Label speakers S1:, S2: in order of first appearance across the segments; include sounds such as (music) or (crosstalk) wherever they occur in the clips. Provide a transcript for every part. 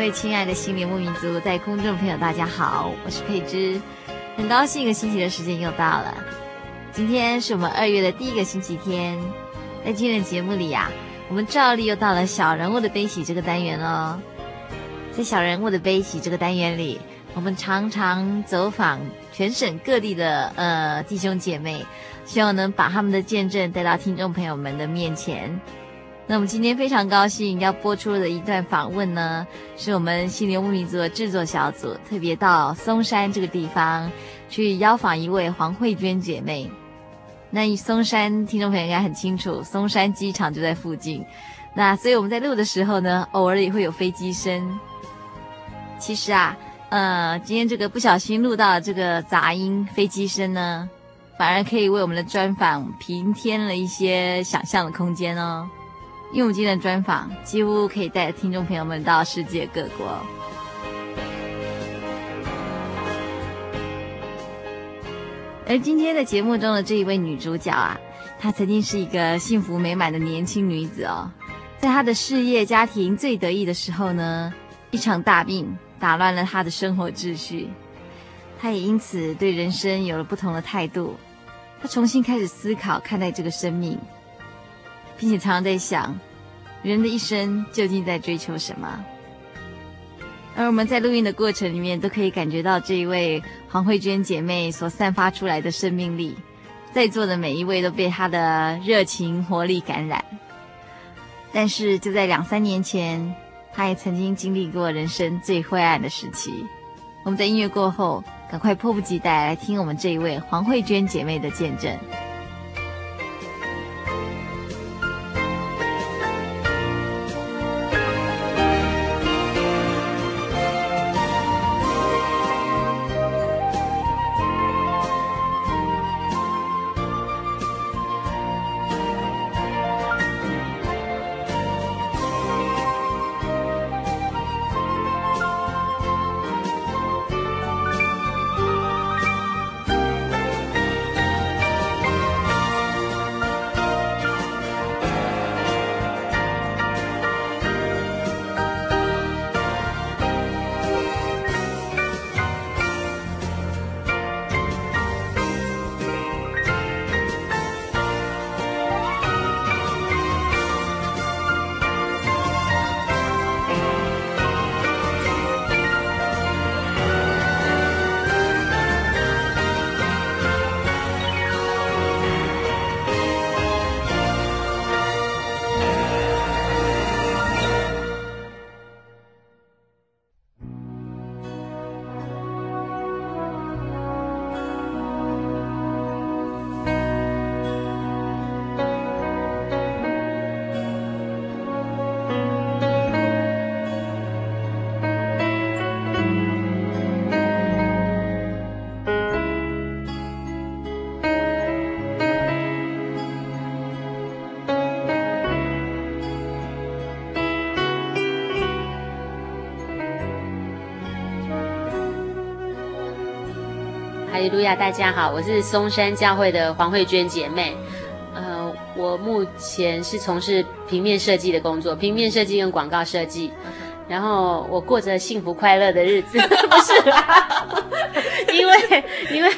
S1: 各位亲爱的心灵牧民族，在空中朋友，大家好，我是佩芝，很高兴一个星期的时间又到了。今天是我们二月的第一个星期天，在今天的节目里呀、啊，我们照例又到了小人物的悲喜这个单元哦。在小人物的悲喜这个单元里，我们常常走访全省各地的呃弟兄姐妹，希望能把他们的见证带到听众朋友们的面前。那我们今天非常高兴要播出的一段访问呢，是我们心灵牧民族的制作小组特别到松山这个地方去邀访一位黄慧娟姐妹。那松山听众朋友应该很清楚，松山机场就在附近。那所以我们在录的时候呢，偶尔也会有飞机声。其实啊，呃，今天这个不小心录到这个杂音飞机声呢，反而可以为我们的专访平添了一些想象的空间哦。因为我们今天的专访几乎可以带着听众朋友们到世界各国，而今天的节目中的这一位女主角啊，她曾经是一个幸福美满的年轻女子哦，在她的事业家庭最得意的时候呢，一场大病打乱了她的生活秩序，她也因此对人生有了不同的态度，她重新开始思考看待这个生命。并且常常在想，人的一生究竟在追求什么？而我们在录音的过程里面，都可以感觉到这一位黄慧娟姐妹所散发出来的生命力，在座的每一位都被她的热情活力感染。但是就在两三年前，她也曾经经历过人生最灰暗的时期。我们在音乐过后，赶快迫不及待来听我们这一位黄慧娟姐妹的
S2: 见证。路亚，大家好，我是松山教会的黄慧娟姐妹。呃，我目前是从事平面设计的工作，平面设计跟广告设计。然后我过着幸福快乐的日子，(laughs) 不是啦，(laughs) 因为因为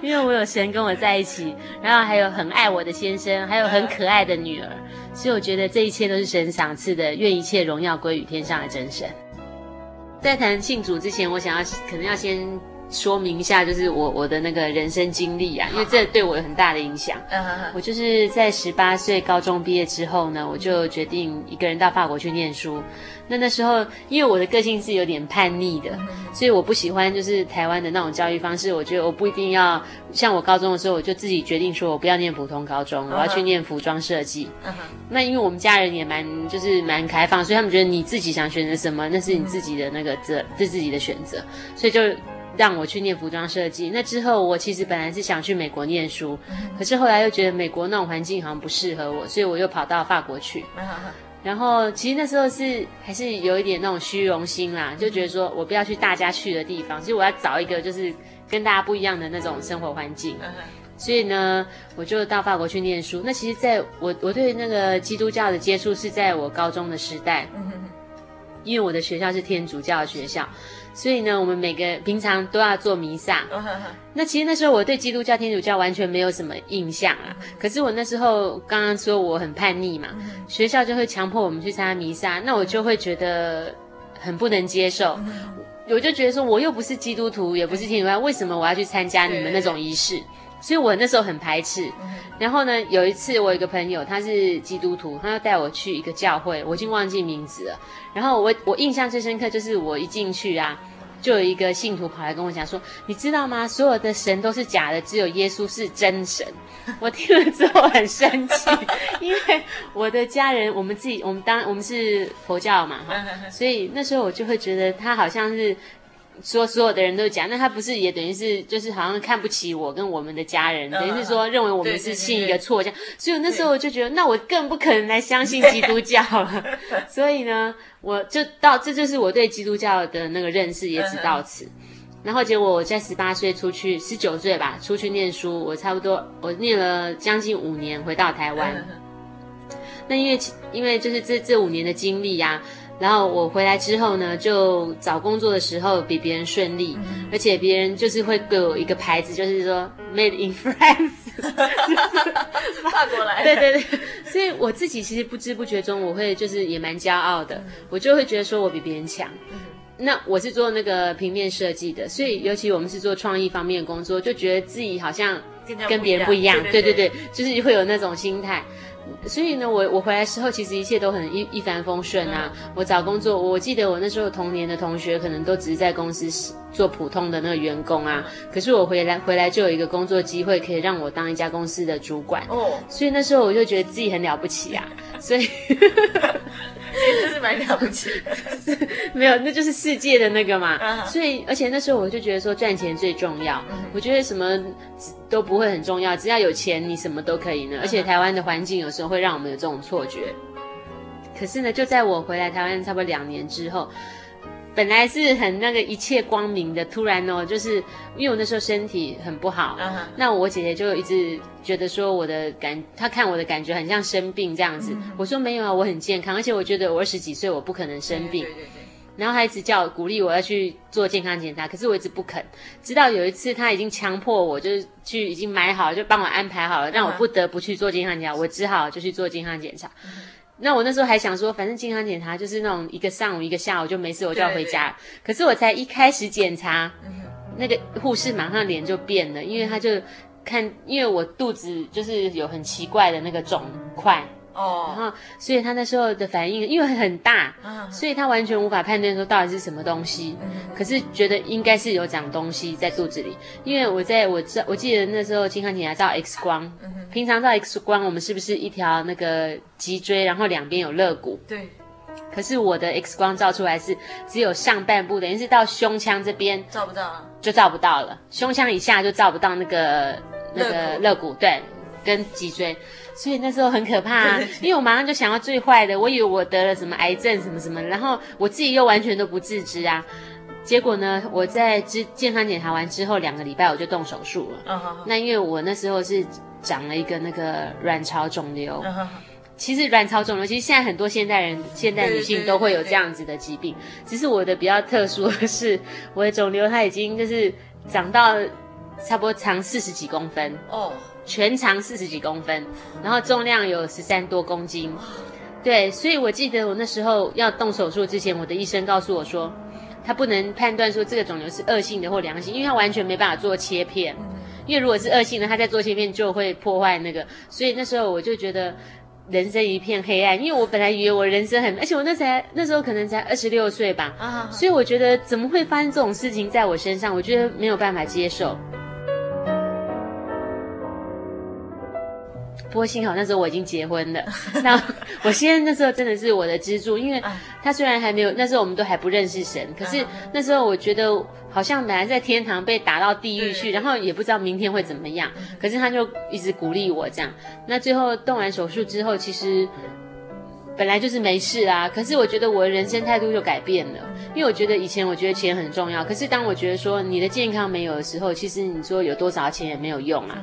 S2: 因为我有神跟我在一起，然后还有很爱我的先生，还有很可爱的女儿，所以我觉得这一切都是神赏赐的，愿一切荣耀归于天上的真神。在谈信主之前，我想要可能要先。说明一下，就是我我的那个人生经历啊，因为这对我有很大的影响。我就是在十八岁高中毕业之后呢，我就决定一个人到法国去念书。那那时候，因为我的个性是有点叛逆的，所以我不喜欢就是台湾的那种教育方式。我觉得我不一定要像我高中的时候，我就自己决定说我不要念普通高中，我要去念服装设计。那因为我们家人也蛮就是蛮开放，所以他们觉得你自己想选择什么，那是你自己的那个这是自己的选择，所以就。让我去念服装设计，那之后我其实本来是想去美国念书，可是后来又觉得美国那种环境好像不适合我，所以我又跑到法国去。然后其实那时候是还是有一点那种虚荣心啦，就觉得说我不要去大家去的地方，其实我要找一个就是跟大家不一样的那种生活环境。所以呢，我就到法国去念书。那其实在我我对那个基督教的接触是在我高中的时代，因为我的学校是天主教的学校。所以呢，我们每个平常都要做弥撒。那其实那时候我对基督教、天主教完全没有什么印象啊。可是我那时候刚刚说我很叛逆嘛，学校就会强迫我们去参加弥撒，那我就会觉得很不能接受。我就觉得说，我又不是基督徒，也不是天主教，为什么我要去参加你们那种仪式？所以我那时候很排斥。然后呢，有一次我有一个朋友，他是基督徒，他要带我去一个教会，我已经忘记名字了。然后我我印象最深刻就是我一进去啊，就有一个信徒跑来跟我讲说：“你知道吗？所有的神都是假的，只有耶稣是真神。(laughs) ”我听了之后很生气，因为我的家人，我们自己，我们当我们是佛教嘛，哈所以那时候我就会觉得他好像是。说所有的人都讲，那他不是也等于是就是好像看不起我跟我们的家人，等于是说认为我们是信一个错这样，所以那时候我就觉得，那我更不可能来相信基督教了。(laughs) 所以呢，我就到这就是我对基督教的那个认识也只到此。然后结果我在十八岁出去，十九岁吧出去念书，我差不多我念了将近五年，回到台湾。那因为因为就是这这五年的经历呀、啊。然后我回来之后呢，就找工作的时候比别人顺利，嗯、而且别人就是会给我一个牌子，就是说 Made in (laughs) France，(laughs)
S1: 法国来的。
S2: 对对对，所以我自己其实不知不觉中，我会就是也蛮骄傲的，嗯、我就会觉得说我比别人强。嗯、那我是做那个平面设计的，所以尤其我们是做创意方面的工作，就觉得自己好像跟别人不一样。对对对，就是会有那种心态。所以呢，我我回来时候，其实一切都很一一帆风顺啊。我找工作，我记得我那时候同年的同学，可能都只是在公司做普通的那个员工啊。可是我回来回来就有一个工作机会，可以让我当一家公司的主管。哦，所以那时候我就觉得自己很了不起啊。所以。(laughs) (laughs)
S1: 这是蛮了不起的，(laughs)
S2: 没有，那就是世界的那个嘛。Uh huh. 所以，而且那时候我就觉得说赚钱最重要。Uh huh. 我觉得什么都不会很重要，只要有钱，你什么都可以呢。Uh. 而且台湾的环境有时候会让我们有这种错觉。可是呢，就在我回来台湾差不多两年之后。本来是很那个一切光明的，突然哦，就是因为我那时候身体很不好，uh huh. 那我姐姐就一直觉得说我的感，她看我的感觉很像生病这样子。Uh huh. 我说没有啊，我很健康，而且我觉得我二十几岁我不可能生病。Uh. 然后她一直叫我鼓励我要去做健康检查，可是我一直不肯。直到有一次，她已经强迫我，就是去已经买好了，就帮我安排好了，让我不得不去做健康检查，uh. 我只好就去做健康检查。Uh huh. 那我那时候还想说，反正健康检查就是那种一个上午一个下午就没事，我就要回家。可是我才一开始检查，那个护士马上脸就变了，因为他就看，因为我肚子就是有很奇怪的那个肿块。哦，然后所以他那时候的反应，因为很大，所以他完全无法判断说到底是什么东西。可是觉得应该是有长东西在肚子里，因为我在我知我记得那时候健康检查照 X 光，平常照 X 光我们是不是一条那个脊椎，然后两边有肋骨？对。可是我的 X 光照出来是只有上半部，等于是到胸腔这边照不到，就照不到了。胸腔以下就照不到那个那个肋骨，对，跟脊椎。所以那时候很可怕啊，(laughs) 因为我马上就想到最坏的，我以为我得了什么癌症什么什么，然后我自己又完全都不自知啊。结果呢，我在之健康检查完之后两个礼拜我就动手术了。那因为我那时候是长了一个那个卵巢肿瘤。其实卵巢肿瘤，其实现在很多现代人、现代女性都会有这样子的疾病。只是我的比较特殊的是，我的肿瘤它已经就是长到差不多长四十几公分哦，全长四十几公分，然后重量有十三多公斤。对，所以我记得我那时候要动手术之前，我的医生告诉我说，他不能判断说这个肿瘤是恶性的或良性，因为他完全没办法做切片。因为如果是恶性的，他在做切片就会破坏那个。所以那时候我就觉得。人生一片黑暗，因为我本来以为我人生很，而且我那才那时候可能才二十六岁吧，啊，所以我觉得怎么会发生这种事情在我身上？我觉得没有办法接受。不过幸好那时候我已经结婚了，(laughs) 那我现在那时候真的是我的支柱，因为他虽然还没有，那时候我们都还不认识神，可是那时候我觉得好像本来在天堂被打到地狱去，然后也不知道明天会怎么样，可是他就一直鼓励我这样。那最后动完手术之后，其实本来就是没事啊，可是我觉得我的人生态度就改变了，因为我觉得以前我觉得钱很重要，可是当我觉得说你的健康没有的时候，其实你说有多少钱也没有用啊。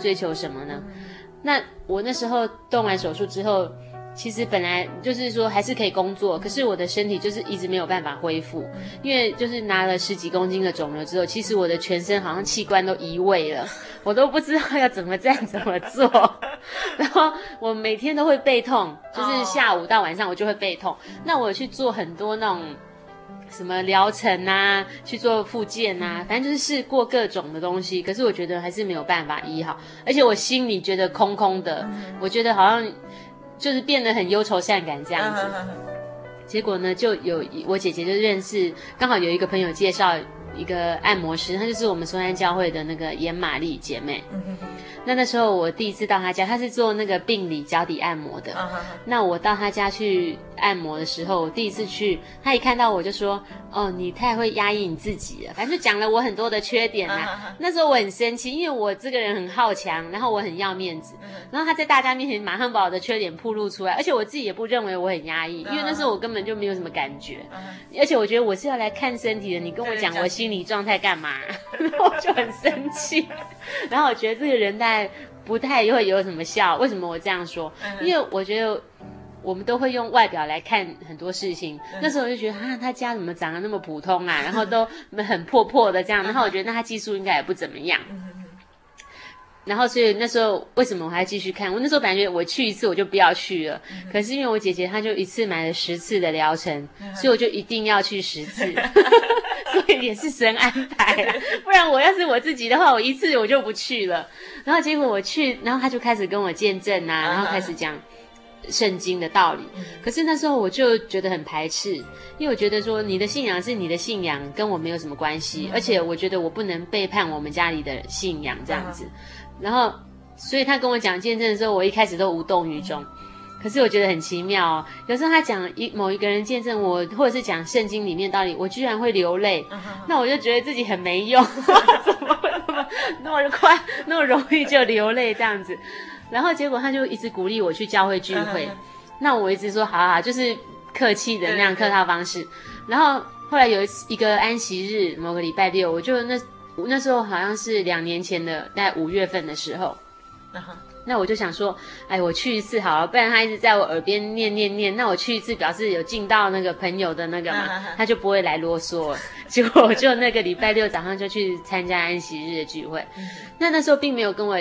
S2: 追求什么呢？那我那时候动完手术之后，其实本来就是说还是可以工作，可是我的身体就是一直没有办法恢复，因为就是拿了十几公斤的肿瘤之后，其实我的全身好像器官都移位了，(laughs) 我都不知道要怎么站怎么做，(laughs) 然后我每天都会背痛，就是下午到晚上我就会背痛。那我去做很多那种。什么疗程啊，去做复健啊，反正就是试过各种的东西，可是我觉得还是没有办法医好，而且我心里觉得空空的，我觉得好像就是变得很忧愁善感这样子。结果呢，就有我姐姐就认识，刚好有一个朋友介绍一个按摩师，她就是我们松山教会的那个严玛丽姐妹。那那时候我第一次到她家，她是做那个病理脚底按摩的。那我到她家去按摩的时候，我第一次去，她一看到我就说：“哦，你太会压抑你自己了。”反正就讲了我很多的缺点啊。那时候我很生气，因为我这个人很好强，然后我很要面子。然后她在大家面前马上把我的缺点暴露出来，而且我自己也不认为我很压抑，因为那时候我根本就没有什么感觉。而且我觉得我是要来看身体的，你跟我讲我心理状态干嘛？(laughs) 然后我就很生气。(laughs) 然后我觉得这个人在不太会有什么效。为什么我这样说？因为我觉得我们都会用外表来看很多事情。那时候我就觉得啊，他家怎么长得那么普通啊？然后都很破破的这样。然后我觉得那他技术应该也不怎么样。然后，所以那时候为什么我还继续看？我那时候感觉我去一次我就不要去了。可是因为我姐姐她就一次买了十次的疗程，所以我就一定要去十次。(laughs) 所以也是神安排啊，(laughs) 不然我要是我自己的话，我一次我就不去了。然后结果我去，然后他就开始跟我见证啊，然后开始讲圣经的道理。可是那时候我就觉得很排斥，因为我觉得说你的信仰是你的信仰，跟我没有什么关系。而且我觉得我不能背叛我们家里的信仰这样子。然后，所以他跟我讲见证的时候，我一开始都无动于衷。可是我觉得很奇妙哦，有时候他讲一某一个人见证我，或者是讲圣经里面道理，我居然会流泪。那我就觉得自己很没用，(laughs) 怎么会那么那么快那么容易就流泪这样子？然后结果他就一直鼓励我去教会聚会。那我一直说好好好，就是客气的那样客套方式。然后后来有一次一个安息日，某个礼拜六，我就那。那时候好像是两年前的，大概五月份的时候，uh huh. 那我就想说，哎，我去一次好了，不然他一直在我耳边念念念，那我去一次表示有尽到那个朋友的那个嘛，uh huh. 他就不会来啰嗦。(laughs) 结果我就那个礼拜六早上就去参加安息日的聚会，uh. 那那时候并没有跟我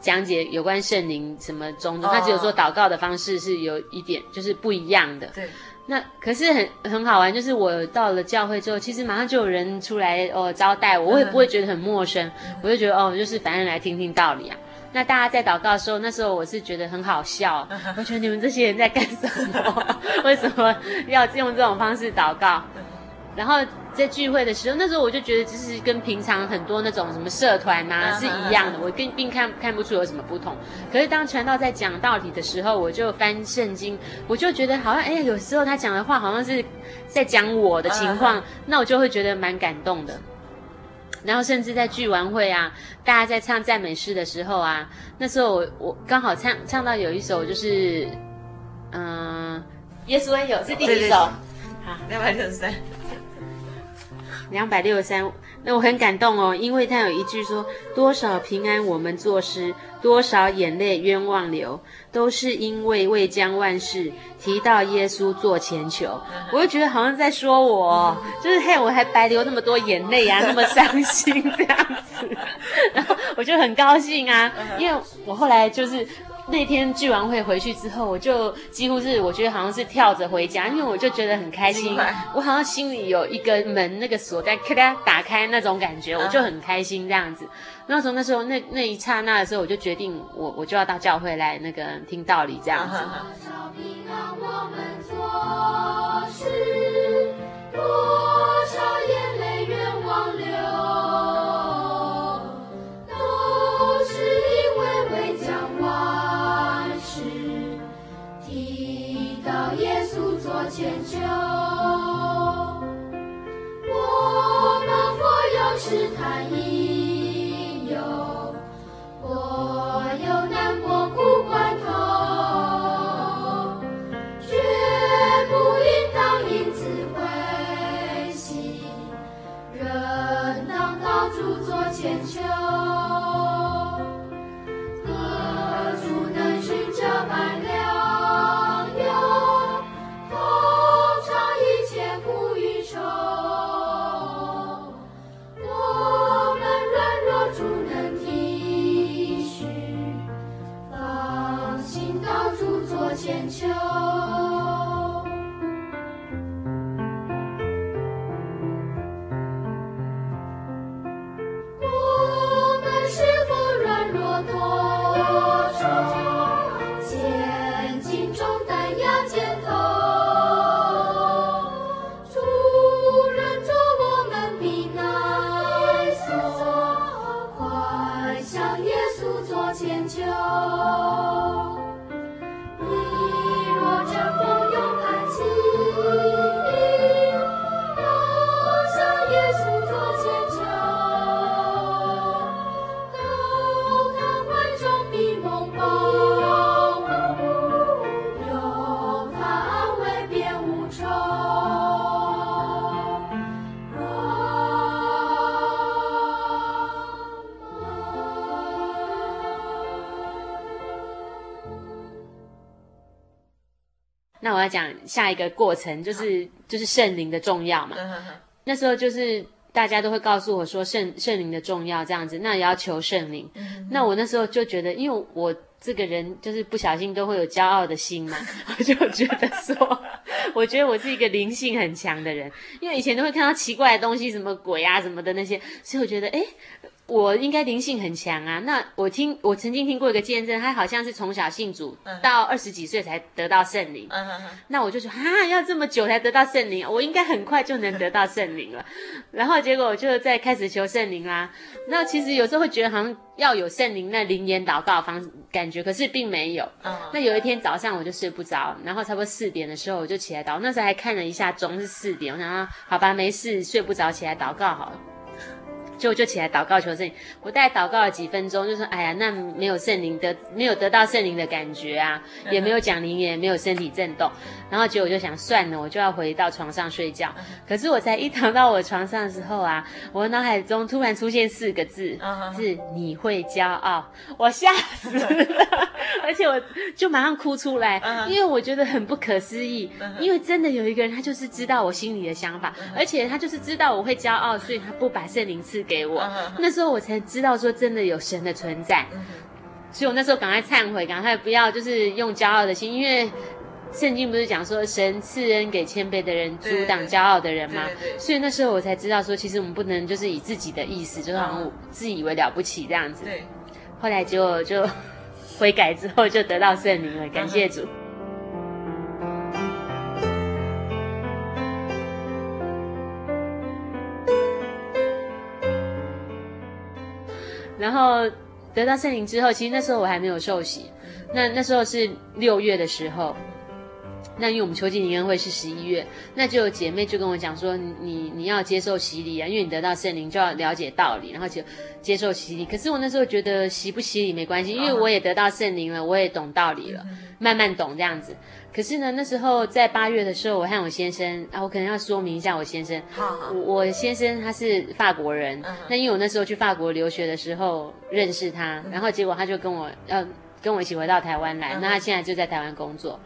S2: 讲解有关圣灵什么种种，他只有说祷告的方式是有一点就是不一样的。对。那可是很很好玩，就是我到了教会之后，其实马上就有人出来哦招待我，我也不会觉得很陌生，嗯、我就觉得哦，就是反正来听听道理啊。那大家在祷告的时候，那时候我是觉得很好笑，嗯、我觉得你们这些人在干什么？(laughs) 为什么要用这种方式祷告？然后在聚会的时候，那时候我就觉得，就是跟平常很多那种什么社团呐、啊、是一样的，我并并看看不出有什么不同。可是当传道在讲道理的时候，我就翻圣经，我就觉得好像哎，有时候他讲的话好像是在讲我的情况，那我就会觉得蛮感动的。然后甚至在聚完会啊，大家在唱赞美诗的时候啊，那时候我我刚好唱唱到有一首就是嗯、呃，耶稣恩有是第几首？好，两百六十三。两百六十三，那我很感动哦，因为他有一句说：“多少平安我们作诗，多少眼泪冤枉流，都是因为未将万事提到耶稣做前求。”我就觉得好像在说我，(laughs) 就是嘿，我还白流那么多眼泪啊，(laughs) 那么伤心这样子，然后我就很高兴啊，因为我后来就是。那天聚完会回去之后，我就几乎是我觉得好像是跳着回家，因为我就觉得很开心，我好像心里有一个门那个锁在咔嗒打开那种感觉，我就很开心这样子。那时候那时候那那一刹那的时候，我就决定我我就要到教会来那个听道理这样子。千秋，要讲下一个过程，就是就是圣灵的重要嘛。那时候就是大家都会告诉我说圣圣灵的重要这样子，那也要求圣灵。那我那时候就觉得，因为我这个人就是不小心都会有骄傲的心嘛，(laughs) 我就觉得说，(laughs) 我觉得我是一个灵性很强的人，因为以前都会看到奇怪的东西，什么鬼啊什么的那些，所以我觉得诶我应该灵性很强啊！那我听我曾经听过一个见证，他好像是从小信主，到二十几岁才得到圣灵。那我就说啊，要这么久才得到圣灵，我应该很快就能得到圣灵了。(laughs) 然后结果我就在开始求圣灵啦。那其实有时候会觉得好像要有圣灵那灵言祷告方感觉，可是并没有。嗯。那有一天早上我就睡不着，然后差不多四点的时候我就起来祷，那时候还看了一下钟是四点，我想说好吧，没事，睡不着起来祷告好了。就就起来祷告求圣灵，我大概祷告了几分钟，就说：“哎呀，那没有圣灵的，没有得到圣灵的感觉啊，也没有讲灵言，也没有身体震动。”然后结果我就想算了，我就要回到床上睡觉。可是我才一躺到我床上的时候啊，(laughs) 我脑海中突然出现四个字，是“你会骄傲”，我吓死了，(laughs) 而且我就马上哭出来，因为我觉得很不可思议，因为真的有一个人，他就是知道我心里的想法，而且他就是知道我会骄傲，所以他不把圣灵赐给我，那时候我才知道说真的有神的存在，所以我那时候赶快忏悔，赶快不要就是用骄傲的心，因为圣经不是讲说神赐恩给谦卑的人，阻挡骄傲的人吗？所以那时候我才知道说，其实我们不能就是以自己的意思，就是好像自以为了不起这样子。对后来结果就 (laughs) 悔改之后就得到圣灵了，感谢主。然后得到圣灵之后，其实那时候我还没有受洗，那那时候是六月的时候，那因为我们秋季灵恩会是十一月，那就有姐妹就跟我讲说，你你要接受洗礼啊，因为你得到圣灵就要了解道理，然后就接受洗礼。可是我那时候觉得洗不洗礼没关系，因为我也得到圣灵了，我也懂道理了，慢慢懂这样子。可是呢，那时候在八月的时候，我和我先生啊，我可能要说明一下我先生。好好。我我先生他是法国人，嗯、那因为我那时候去法国留学的时候认识他，然后结果他就跟我要跟我一起回到台湾来，嗯、那他现在就在台湾工作。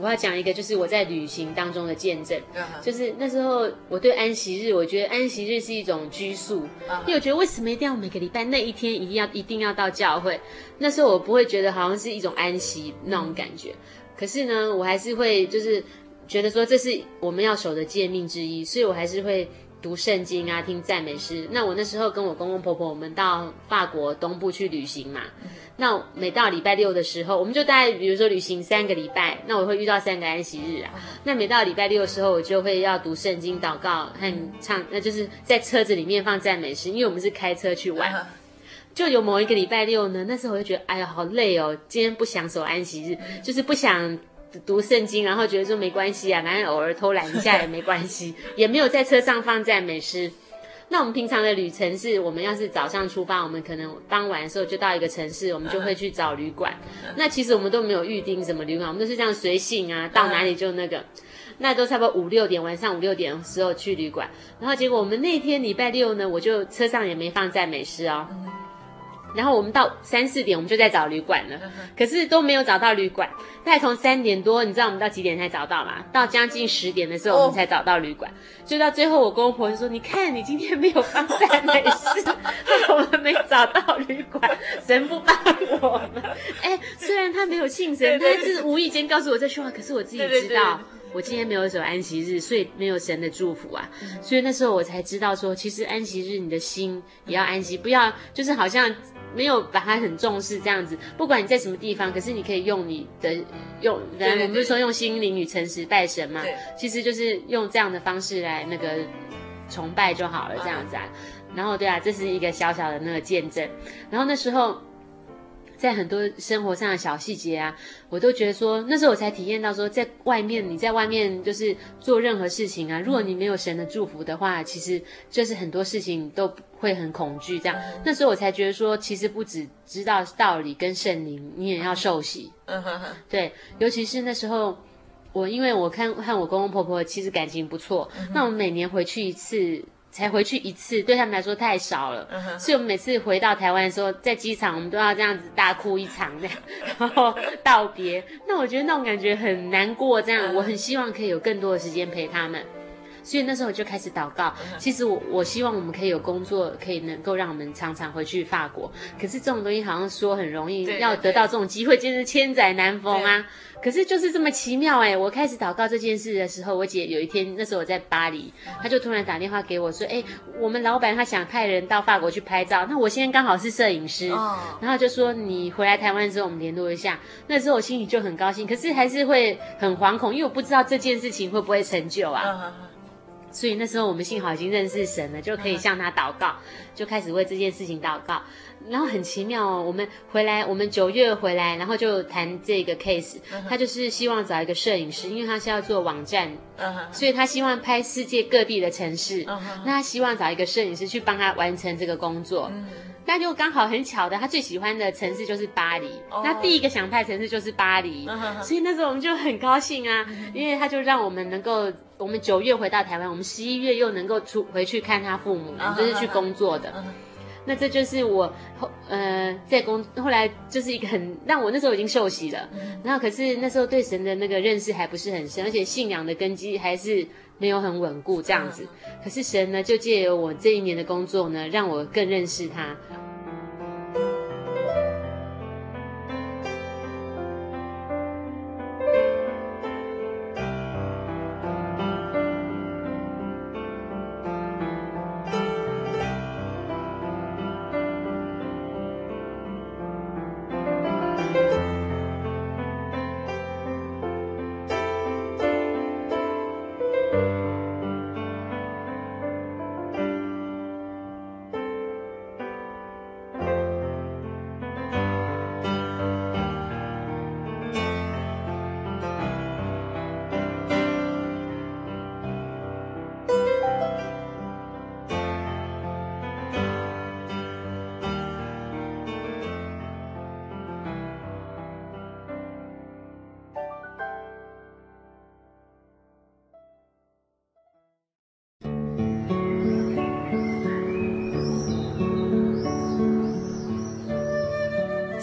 S2: 我要讲一个，就是我在旅行当中的见证，嗯、就是那时候我对安息日，我觉得安息日是一种居宿，嗯、因为我觉得为什么一定要每个礼拜那一天一定要一定要到教会？那时候我不会觉得好像是一种安息那种感觉。嗯可是呢，我还是会就是觉得说这是我们要守的诫命之一，所以我还是会读圣经啊，听赞美诗。那我那时候跟我公公婆婆，我们到法国东部去旅行嘛。那每到礼拜六的时候，我们就大概比如说旅行三个礼拜，那我会遇到三个安息日啊。那每到礼拜六的时候，我就会要读圣经、祷告和唱，那就是在车子里面放赞美诗，因为我们是开车去玩。就有某一个礼拜六呢，那时候我就觉得，哎呀，好累哦，今天不想守安息日，就是不想读圣经，然后觉得说没关系啊，反正偶尔偷懒一下也没关系，(laughs) 也没有在车上放赞美诗。那我们平常的旅程是，我们要是早上出发，我们可能傍晚的时候就到一个城市，我们就会去找旅馆。那其实我们都没有预定什么旅馆，我们都是这样随性啊，到哪里就那个。那都差不多五六点，晚上五六点的时候去旅馆，然后结果我们那天礼拜六呢，我就车上也没放赞美诗哦。然后我们到三四点，我们就在找旅馆了，可是都没有找到旅馆。大概从三点多，你知道我们到几点才找到吗？到将近十点的时候，我们才找到旅馆。就到最后，我公公婆婆就说：“你看，你今天没有放赞美事，(laughs) 我们没找到旅馆，神不帮我们。(laughs) ”哎，虽然他没有信神，他是无意间告诉我这句话，可是我自己知道，我今天没有守安息日，所以没有神的祝福啊。所以那时候我才知道说，其实安息日你的心也要安息，不要就是好像。没有把它很重视这样子，不管你在什么地方，可是你可以用你的用，然后我们不是说用心灵与诚实拜神嘛？其实就是用这样的方式来那个崇拜就好了，这样子啊。然后对啊，这是一个小小的那个见证。然后那时候。在很多生活上的小细节啊，我都觉得说，那时候我才体验到说，在外面你在外面就是做任何事情啊，如果你没有神的祝福的话，其实就是很多事情都会很恐惧。这样，那时候我才觉得说，其实不只知道道理跟圣灵，你也要受洗。嗯哼哼。对，尤其是那时候，我因为我看和我公公婆婆其实感情不错，那我们每年回去一次。才回去一次，对他们来说太少了。Uh. 所以，我们每次回到台湾的时候，在机场我们都要这样子大哭一场，这样 (laughs) 然后道别。那我觉得那种感觉很难过，这样、uh. 我很希望可以有更多的时间陪他们。所以那时候我就开始祷告。其实我我希望我们可以有工作，可以能够让我们常常回去法国。可是这种东西好像说很容易，要得到这种机会，真是千载难逢啊。可是就是这么奇妙哎！我开始祷告这件事的时候，我姐有一天那时候我在巴黎，她就突然打电话给我说：“哎，我们老板他想派人到法国去拍照，那我现在刚好是摄影师，然后就说你回来台湾之后我们联络一下。”那时候我心里就很高兴，可是还是会很惶恐，因为我不知道这件事情会不会成就啊。所以那时候我们幸好已经认识神了，就可以向他祷告，就开始为这件事情祷告。然后很奇妙哦，我们回来，我们九月回来，然后就谈这个 case。他就是希望找一个摄影师，因为他是要做网站，所以他希望拍世界各地的城市。那他希望找一个摄影师去帮他完成这个工作。那就刚好很巧的，他最喜欢的城市就是巴黎。那第一个想拍城市就是巴黎，所以那时候我们就很高兴啊，因为他就让我们能够，我们九月回到台湾，我们十一月又能够出回去看他父母，我们就是去工作的。那这就是我后呃在工后来就是一个很让我那时候已经受洗了，然后可是那时候对神的那个认识还不是很深，而且信仰的根基还是。没有很稳固这样子，可是神呢，就借由我这一年的工作呢，让我更认识他。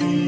S1: you.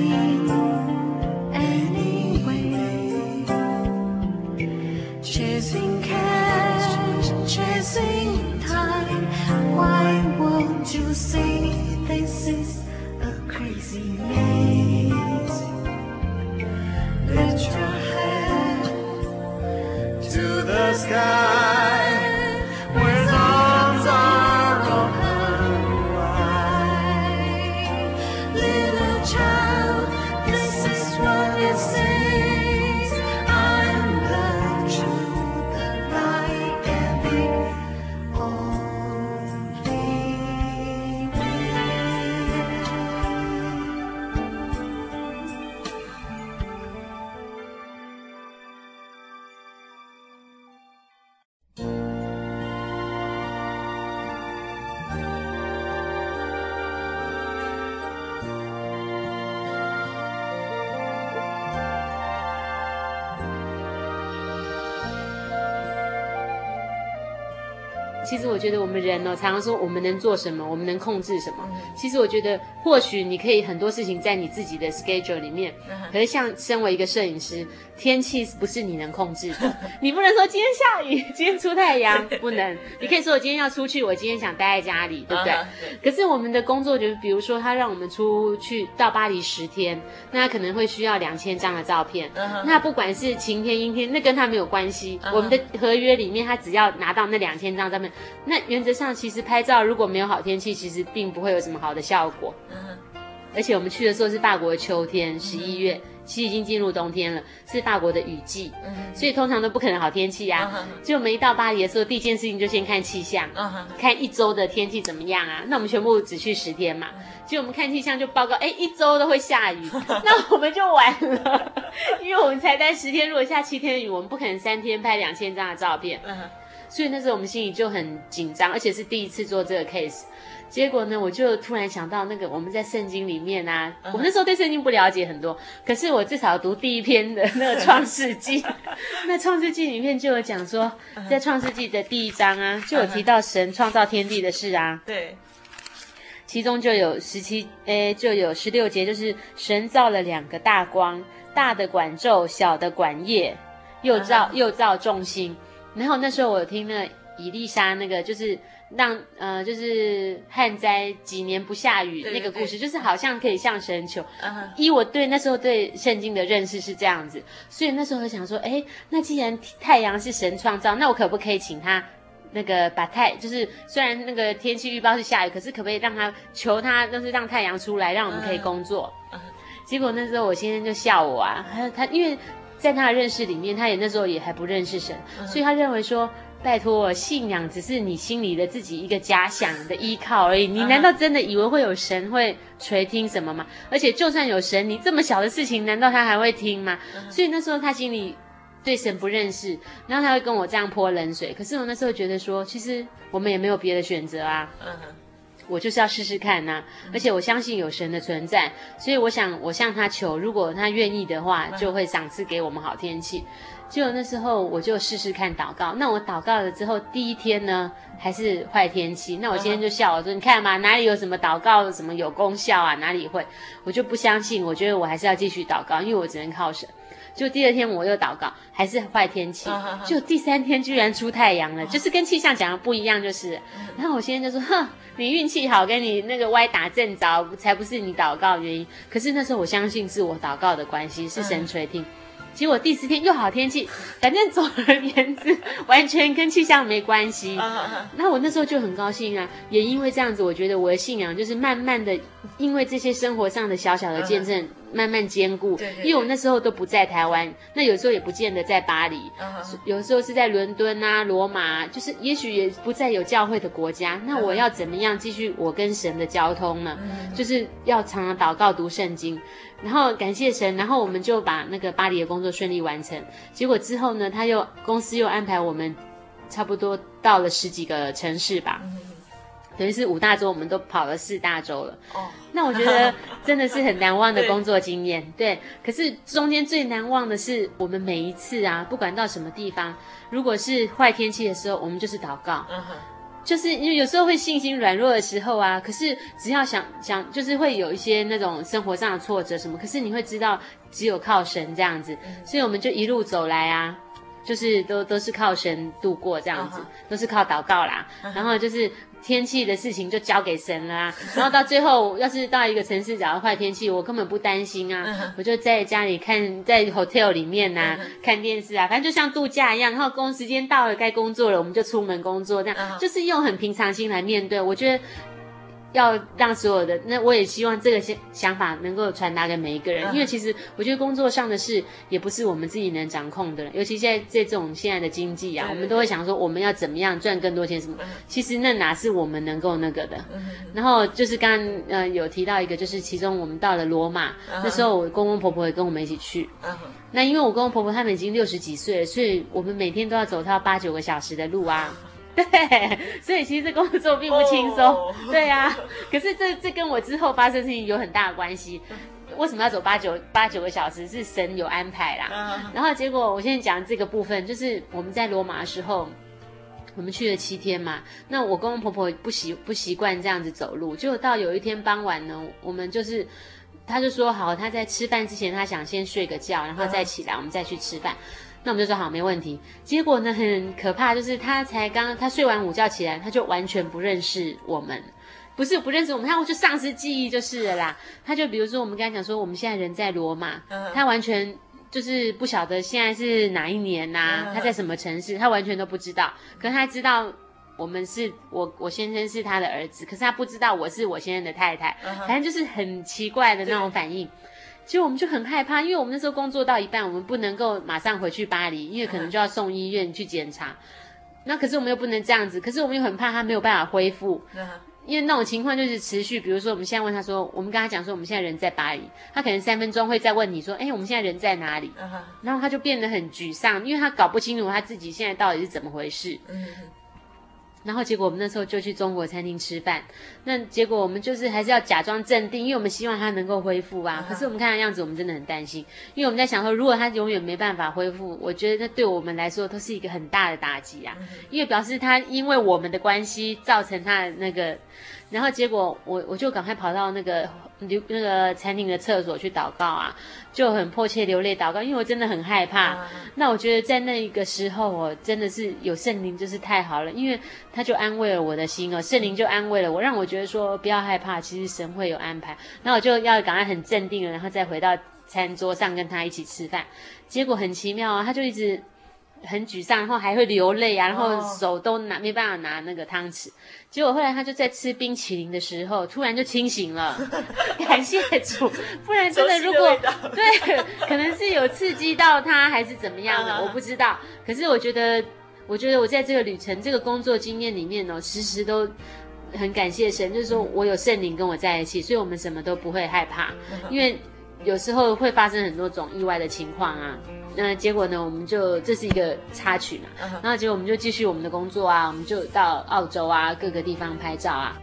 S2: 其实我觉得我们人呢、哦，常常说我们能做什么，我们能控制什么。其实我觉得，或许你可以很多事情在你自己的 schedule 里面。可是像身为一个摄影师，天气不是你能控制的，(laughs) 你不能说今天下雨，今天出太阳，不能。你可以说我今天要出去，我今天想待在家里，对不对？可是我们的工作就是，比如说他让我们出去到巴黎十天，那可能会需要两千张的照片。那不管是晴天阴天，那跟他没有关系。我们的合约里面，他只要拿到那两千张照片。那原则上，其实拍照如果没有好天气，其实并不会有什么好的效果。而且我们去的时候是法国的秋天，十一月，其实已经进入冬天了，是法国的雨季，所以通常都不可能好天气啊。就我们一到巴黎的时候，第一件事情就先看气象，看一周的天气怎么样啊？那我们全部只去十天嘛，所以我们看气象就报告，哎，一周都会下雨，(laughs) 那我们就完了，因为我们才待十天，如果下七天雨，我们不可能三天拍两千张的照片。所以那时候我们心里就很紧张，而且是第一次做这个 case。结果呢，我就突然想到那个我们在圣经里面啊，我们那时候对圣经不了解很多，可是我至少读第一篇的那个创世纪，(laughs) 那创世纪里面就有讲说，在创世纪的第一章啊，就有提到神创造天地的事啊。对，其中就有十七，诶，就有十六节，就是神造了两个大光，大的管昼，小的管夜，又造又造众星。然后那时候我听了伊丽莎那个，就是让呃，就是旱灾几年不下雨那个故事，就是好像可以向神求。依我对那时候对圣经的认识是这样子，所以那时候我想说，哎，那既然太阳是神创造，那我可不可以请他那个把太，就是虽然那个天气预报是下雨，可是可不可以让他求他，就是让太阳出来，让我们可以工作？结果那时候我先生就笑我啊，他他因为。在他的认识里面，他也那时候也还不认识神，所以他认为说，拜托，信仰只是你心里的自己一个假想的依靠而已。你难道真的以为会有神会垂听什么吗？而且就算有神，你这么小的事情，难道他还会听吗？所以那时候他心里对神不认识，然后他会跟我这样泼冷水。可是我那时候觉得说，其实我们也没有别的选择啊。我就是要试试看呐、啊，而且我相信有神的存在，所以我想我向他求，如果他愿意的话，就会赏赐给我们好天气。结果那时候我就试试看祷告，那我祷告了之后，第一天呢还是坏天气，那我今天就笑我说：“你看嘛，哪里有什么祷告什么有功效啊？哪里会？我就不相信，我觉得我还是要继续祷告，因为我只能靠神。”就第二天我又祷告，还是坏天气。就第三天居然出太阳了，就是跟气象讲的不一样，就是。然后我现在就说：“哼。”你运气好，跟你那个歪打正着，才不是你祷告的原因。可是那时候我相信是我祷告的关系，是神垂听。结果第四天又好天气，反正总而言之，(laughs) 完全跟气象没关系。那我那时候就很高兴啊，也因为这样子，我觉得我的信仰就是慢慢的，因为这些生活上的小小的见证。慢慢兼顾，因为我那时候都不在台湾，那有时候也不见得在巴黎，有时候是在伦敦啊、罗马，就是也许也不在有教会的国家。那我要怎么样继续我跟神的交通呢？就是要常常祷告、读圣经，然后感谢神，然后我们就把那个巴黎的工作顺利完成。结果之后呢，他又公司又安排我们，差不多到了十几个城市吧。等于是五大洲，我们都跑了四大洲了。哦，那我觉得 (laughs) 真的是很难忘的工作经验。对，可是中间最难忘的是，我们每一次啊，不管到什么地方，如果是坏天气的时候，我们就是祷告。嗯哼，就是因为有时候会信心软弱的时候啊，可是只要想想，就是会有一些那种生活上的挫折什么，可是你会知道，只有靠神这样子，所以我们就一路走来啊。就是都都是靠神度过这样子，uh huh. 都是靠祷告啦。Uh huh. 然后就是天气的事情就交给神啦啊。(laughs) 然后到最后，要是到一个城市，假如坏天气，我根本不担心啊。Uh. 我就在家里看，在 hotel 里面呐、啊，uh. 看电视啊，反正就像度假一样。然后工时间到了，该工作了，我们就出门工作，这样、uh. 就是用很平常心来面对。我觉得。要让所有的，那我也希望这个想想法能够传达给每一个人，因为其实我觉得工作上的事也不是我们自己能掌控的，尤其现在这种现在的经济啊，我们都会想说我们要怎么样赚更多钱什么，其实那哪是我们能够那个的。然后就是刚刚呃有提到一个，就是其中我们到了罗马，那时候我公公婆婆也跟我们一起去，那因为我公公婆婆他们已经六十几岁了，所以我们每天都要走到八九个小时的路啊。(laughs) 对，所以其实这工作并不轻松。Oh. (laughs) 对啊，可是这这跟我之后发生事情有很大的关系。为什么要走八九八九个小时？是神有安排啦。Uh 然后结果我现在讲这个部分，就是我们在罗马的时候，我们去了七天嘛，那我公公婆婆不习不习惯这样子走路，就到有一天傍晚呢，我们就是，他就说好，他在吃饭之前，他想先睡个觉，然后再起来，我们再去吃饭。那我们就说好，没问题。结果呢，很可怕，就是他才刚他睡完午觉起来，他就完全不认识我们，不是不认识我们，他就丧失记忆就是了啦。他就比如说，我们刚才讲说，我们现在人在罗马，他完全。就是不晓得现在是哪一年呐、啊？他在什么城市？他完全都不知道。可是他知道我们是我我先生是他的儿子，可是他不知道我是我先生的太太。反正就是很奇怪的那种反应。其实我们就很害怕，因为我们那时候工作到一半，我们不能够马上回去巴黎，因为可能就要送医院去检查。那可是我们又不能这样子，可是我们又很怕他没有办法恢复。因为那种情况就是持续，比如说我们现在问他说，我们跟他讲说我们现在人在巴黎，他可能三分钟会再问你说，哎，我们现在人在哪里？然后他就变得很沮丧，因为他搞不清楚他自己现在到底是怎么回事。然后结果我们那时候就去中国餐厅吃饭，那结果我们就是还是要假装镇定，因为我们希望他能够恢复啊。可是我们看他样子，我们真的很担心，因为我们在想说，如果他永远没办法恢复，我觉得那对我们来说都是一个很大的打击啊，因为表示他因为我们的关系造成他的那个。然后结果我我就赶快跑到那个流那个餐厅的厕所去祷告啊，就很迫切流泪祷告，因为我真的很害怕。啊、那我觉得在那一个时候，我真的是有圣灵，就是太好了，因为他就安慰了我的心哦，圣灵就安慰了我，让我觉得说不要害怕，其实神会有安排。那我就要赶快很镇定了，然后再回到餐桌上跟他一起吃饭。结果很奇妙啊，他就一直。很沮丧，然后还会流泪啊，然后手都拿没办法拿那个汤匙。结果后来他就在吃冰淇淋的时候，突然就清醒了。(laughs) 感谢主，不然真的如果对，可能是有刺激到他，还是怎么样的，我不知道。可是我觉得，我觉得我在这个旅程、这个工作经验里面呢，时时都很感谢神，就是说我有圣灵跟我在一起，所以我们什么都不会害怕，因为有时候会发生很多种意外的情况啊。那结果呢？我们就这是一个插曲嘛，然后结果我们就继续我们的工作啊，我们就到澳洲啊，各个地方拍照啊。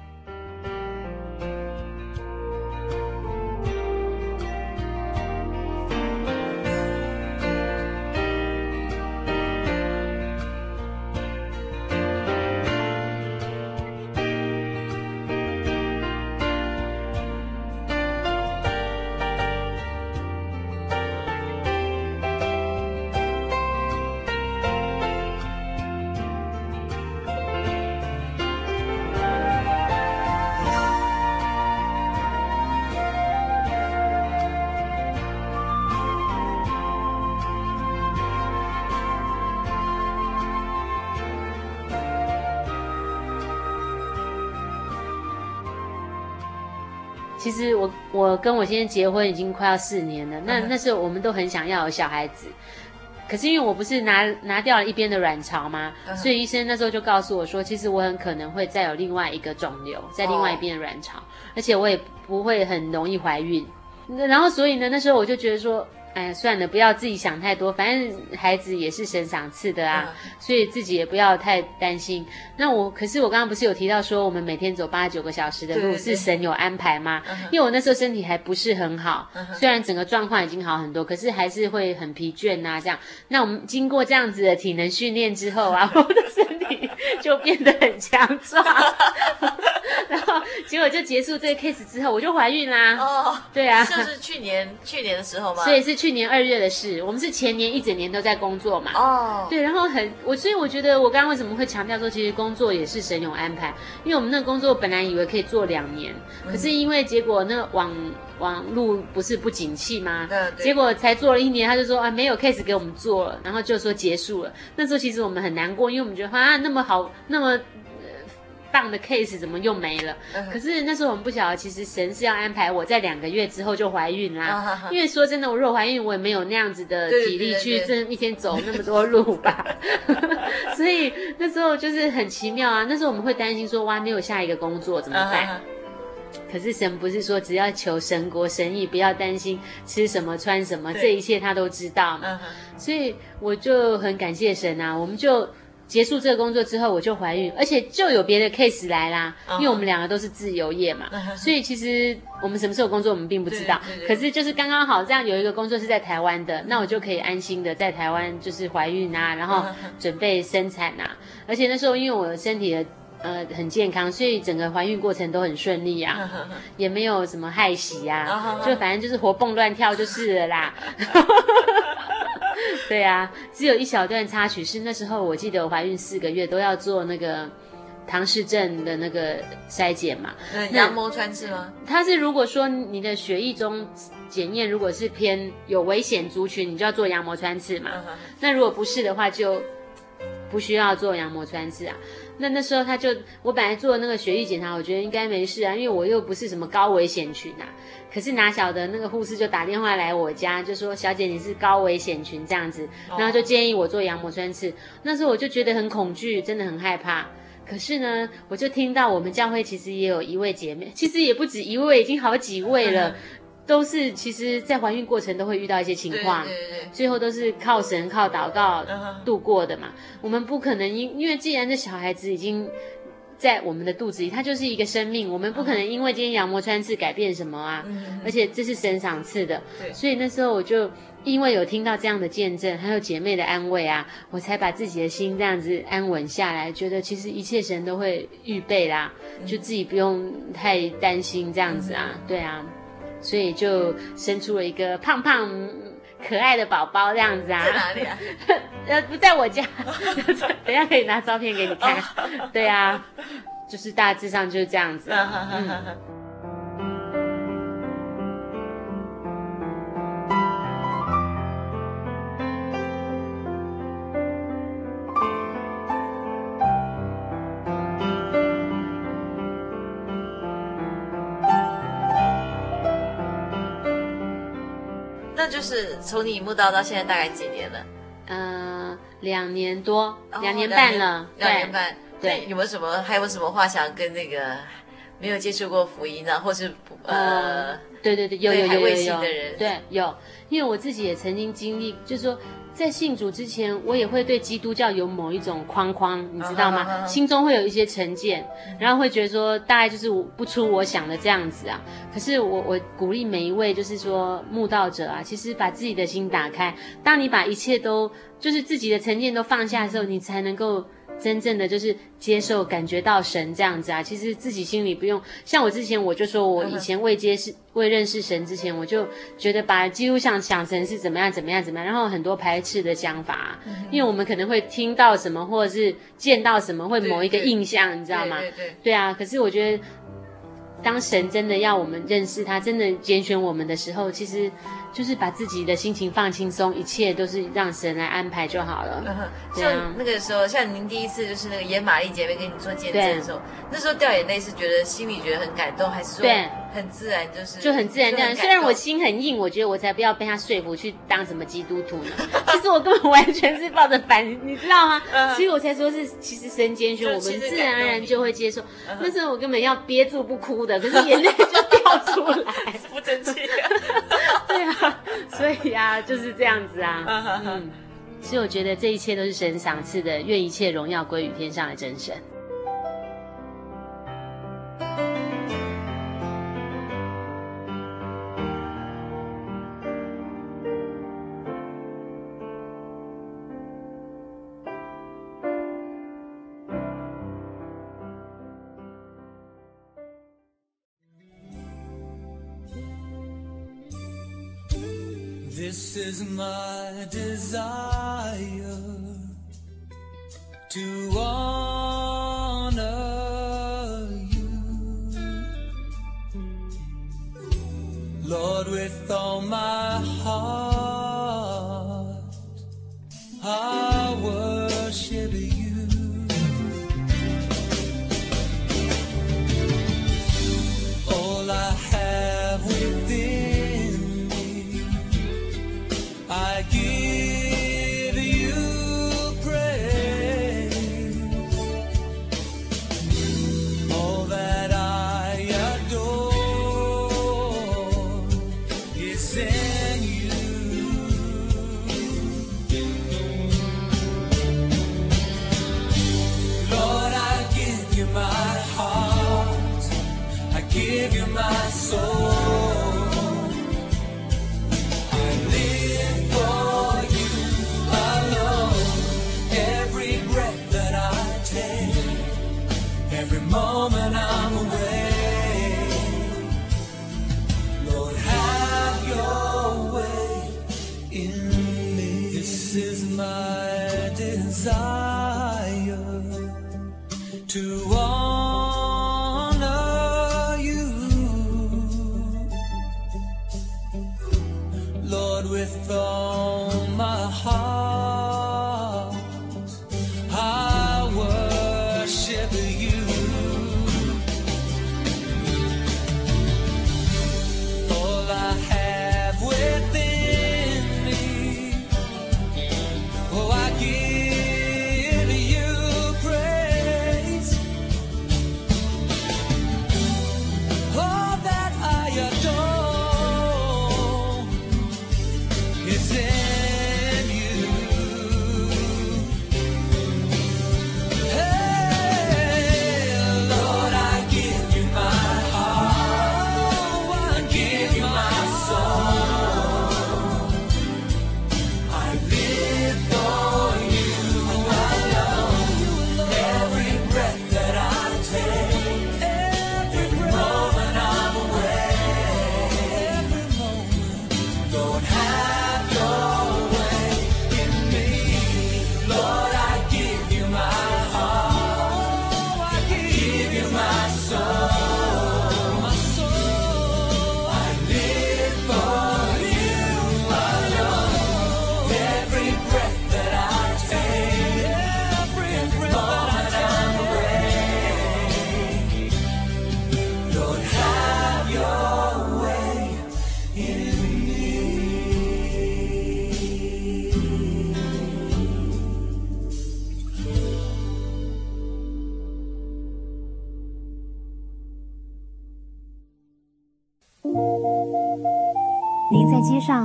S2: 跟我先生结婚已经快要四年了，那那时候我们都很想要有小孩子，可是因为我不是拿拿掉了一边的卵巢吗？所以医生那时候就告诉我说，其实我很可能会再有另外一个肿瘤在另外一边的卵巢，而且我也不会很容易怀孕。然后所以呢，那时候我就觉得说。哎，算了，不要自己想太多，反正孩子也是神赏赐的啊，所以自己也不要太担心。那我，可是我刚刚不是有提到说，我们每天走八九个小时的路是神有安排吗？因为我那时候身体还不是很好，虽然整个状况已经好很多，可是还是会很疲倦啊。这样，那我们经过这样子的体能训练之后啊，(laughs) 我的身体就变得很强壮。然后结果就结束这个 case 之后，我就怀孕啦。哦，对啊，
S3: 就是去年去年的时候嘛。
S2: 所以是去年二月的事。我们是前年一整年都在工作嘛。哦，对，然后很我，所以我觉得我刚刚为什么会强调说，其实工作也是神勇安排。因为我们那个工作本来以为可以做两年，可是因为结果那个网网路不是不景气吗？嗯，结果才做了一年，他就说啊没有 case 给我们做了，然后就说结束了。那时候其实我们很难过，因为我们觉得啊那么好那么。棒的 case 怎么又没了？可是那时候我们不晓得，其实神是要安排我在两个月之后就怀孕啦。因为说真的，我若怀孕，我也没有那样子的体力去这一天走那么多路吧。(laughs) 所以那时候就是很奇妙啊。那时候我们会担心说，哇，没有下一个工作怎么办？可是神不是说只要求神国神意，不要担心吃什么穿什么，这一切他都知道嘛。所以我就很感谢神啊，我们就。结束这个工作之后，我就怀孕，而且就有别的 case 来啦。因为我们两个都是自由业嘛，所以其实我们什么时候工作我们并不知道。可是就是刚刚好这样有一个工作是在台湾的，那我就可以安心的在台湾就是怀孕啊，然后准备生产啊。而且那时候因为我的身体的呃很健康，所以整个怀孕过程都很顺利啊，也没有什么害喜啊，就反正就是活蹦乱跳就是了啦。(laughs) (laughs) 对啊，只有一小段插曲是那时候，我记得我怀孕四个月都要做那个唐氏症的那个筛检嘛。
S3: 那羊膜穿刺吗？
S2: 它是如果说你的血液中检验如果是偏有危险族群，你就要做羊膜穿刺嘛。Uh. 那如果不是的话，就不需要做羊膜穿刺啊。那那时候他就，我本来做那个血液检查，我觉得应该没事啊，因为我又不是什么高危险群啊。可是哪晓得那个护士就打电话来我家，就说小姐你是高危险群这样子，然后就建议我做羊膜穿刺。那时候我就觉得很恐惧，真的很害怕。可是呢，我就听到我们教会其实也有一位姐妹，其实也不止一位，已经好几位了。(laughs) 都是其实，在怀孕过程都会遇到一些情况，对对最后都是靠神靠祷告度过的嘛。Uh. 我们不可能因因为既然这小孩子已经在我们的肚子里，他就是一个生命，我们不可能因为今天羊膜穿刺改变什么啊。Uh. 而且这是神赏赐的，所以那时候我就因为有听到这样的见证，还有姐妹的安慰啊，我才把自己的心这样子安稳下来，觉得其实一切神都会预备啦，就自己不用太担心这样子啊，uh. 对啊。所以就生出了一个胖胖可爱的宝宝这样子啊？
S3: 在哪里啊？(laughs)
S2: 呃，不在我家，(laughs) 等一下可以拿照片给你看。(laughs) 对啊，就是大致上就是这样子。嗯。
S3: 就是从你出道到现在大概几年了？
S2: 嗯，两年多，两年半了。
S3: 两年半，对。有没有什么？还有什么话想跟那个没有接触过福音呢？或是呃，
S2: 对对对，有有有有有的人，对，有。因为我自己也曾经经历，就是说。在信主之前，我也会对基督教有某一种框框，你知道吗？Uh uh. 心中会有一些成见，然后会觉得说，大概就是不出我想的这样子啊。可是我我鼓励每一位，就是说慕道者啊，其实把自己的心打开，当你把一切都就是自己的成见都放下的时候，你才能够。真正的就是接受、感觉到神这样子啊，其实自己心里不用像我之前，我就说我以前未接是未认识神之前，我就觉得把基督像想成是怎么样、怎么样、怎么样，然后很多排斥的想法，因为我们可能会听到什么，或者是见到什么，会某一个印象，你知道吗？对对对，对啊。可是我觉得，当神真的要我们认识他，真的拣选我们的时候，其实。就是把自己的心情放轻松，一切都是让神来安排就好了。
S3: 像那个时候，像您第一次就是那个演玛丽姐妹跟你做见证的时候，那时候掉眼泪是觉得心里觉得很感动，还是说很自然？就是
S2: 就很自然这样。虽然我心很硬，我觉得我才不要被他说服去当什么基督徒呢。(laughs) 其实我根本完全是抱着反，(laughs) 你知道吗？所以我才说是其实神拣选我们，自然而然就会接受。那时候我根本要憋住不哭的，(laughs) 可是眼泪就掉出来，
S3: 不争气。
S2: 对啊。所以啊，就是这样子啊，嗯，所以我觉得这一切都是神赏赐的，愿一切荣耀归于天上的真神。My desire to honor you, Lord, with all my heart. I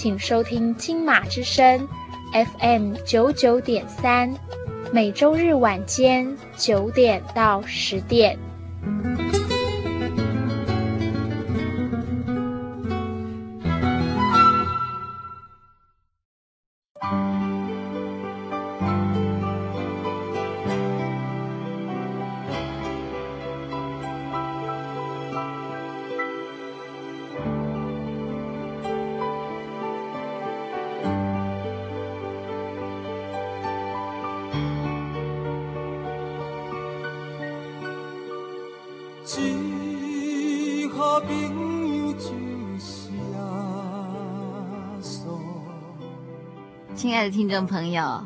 S4: 请收听金马之声，FM 九九点三，每周日晚间九点到十点。
S1: 亲爱的听众朋友，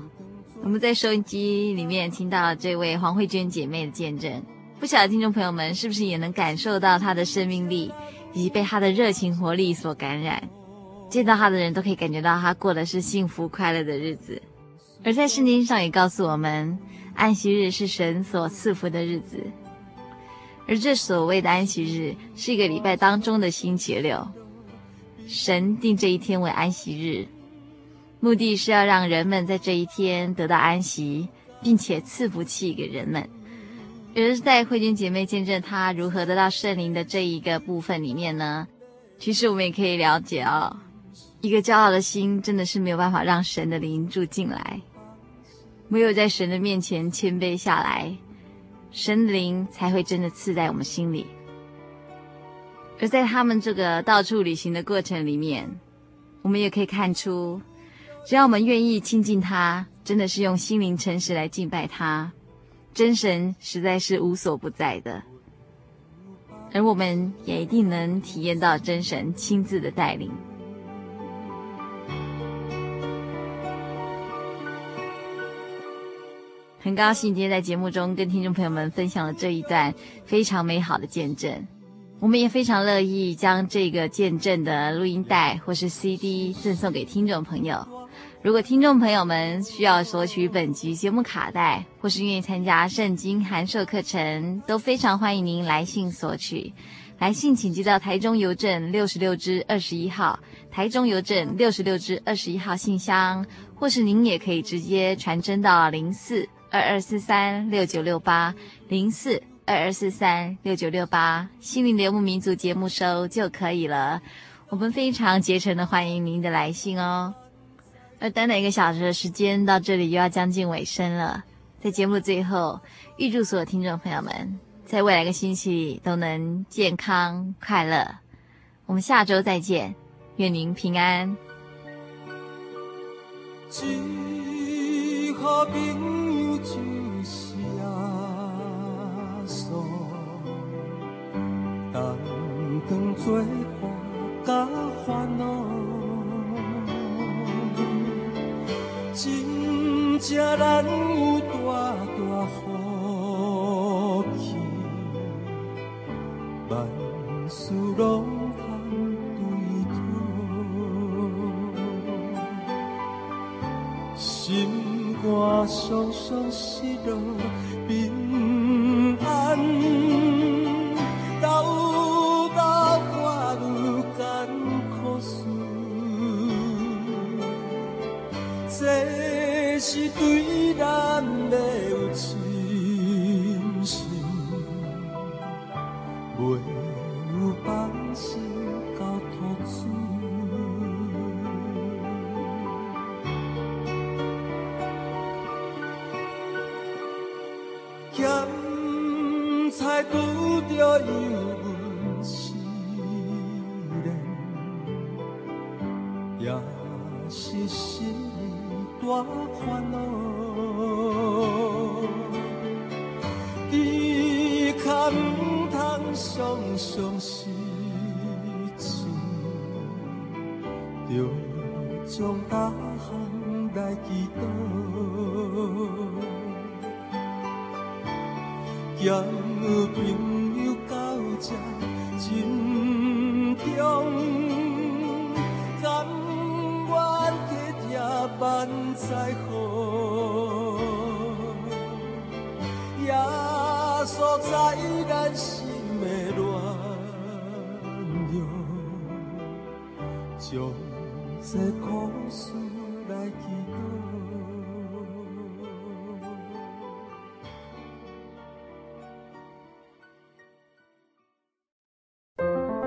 S1: 我们在收音机里面听到这位黄慧娟姐妹的见证，不晓得听众朋友们是不是也能感受到她的生命力，以及被她的热情活力所感染？见到她的人都可以感觉到她过的是幸福快乐的日子。而在圣经上也告诉我们，安息日是神所赐福的日子，而这所谓的安息日是一个礼拜当中的星期六。神定这一天为安息日，目的是要让人们在这一天得到安息，并且赐福气给人们。而在慧娟姐妹见证她如何得到圣灵的这一个部分里面呢，其实我们也可以了解哦，一个骄傲的心真的是没有办法让神的灵住进来，唯有在神的面前谦卑下来，神的灵才会真的赐在我们心里。而在他们这个到处旅行的过程里面，我们也可以看出，只要我们愿意亲近他，真的是用心灵诚实来敬拜他，真神实在是无所不在的。而我们也一定能体验到真神亲自的带领。很高兴今天在节目中跟听众朋友们分享了这一段非常美好的见证。我们也非常乐意将这个见证的录音带或是 CD 赠送给听众朋友。如果听众朋友们需要索取本集节目卡带，或是愿意参加圣经函授课程，都非常欢迎您来信索取。来信请寄到台中邮政六十六支二十一号，台中邮政六十六支二十一号信箱，或是您也可以直接传真到零四二二四三六九六八零四。二二四三六九六八，心灵的游牧民族节目收就可以了。我们非常竭诚的欢迎您的来信哦。而短短一个小时的时间到这里又要将近尾声了，在节目的最后，预祝所有听众朋友们在未来一个星期里都能健康快乐。我们下周再见，愿您平安。
S5: 当作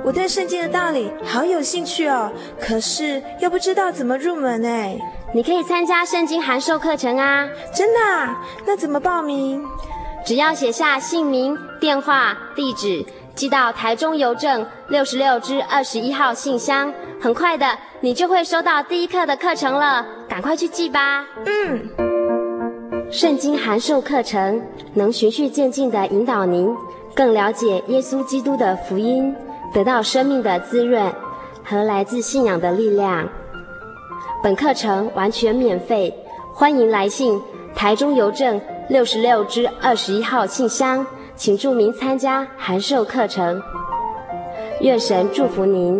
S6: 我对圣经的道理好有兴趣哦，可是又不知道怎么入门哎。
S7: 你可以参加圣经函授课程啊！
S6: 真的啊？那怎么报名？
S7: 只要写下姓名、电话、地址，寄到台中邮政六十六支二十一号信箱，很快的，你就会收到第一课的课程了。赶快去记吧！
S6: 嗯。
S7: 圣经函授课程能循序渐进的引导您更了解耶稣基督的福音，得到生命的滋润和来自信仰的力量。本课程完全免费，欢迎来信台中邮政六十六支二十一号信箱，请注明参加函授课程。愿神祝福您。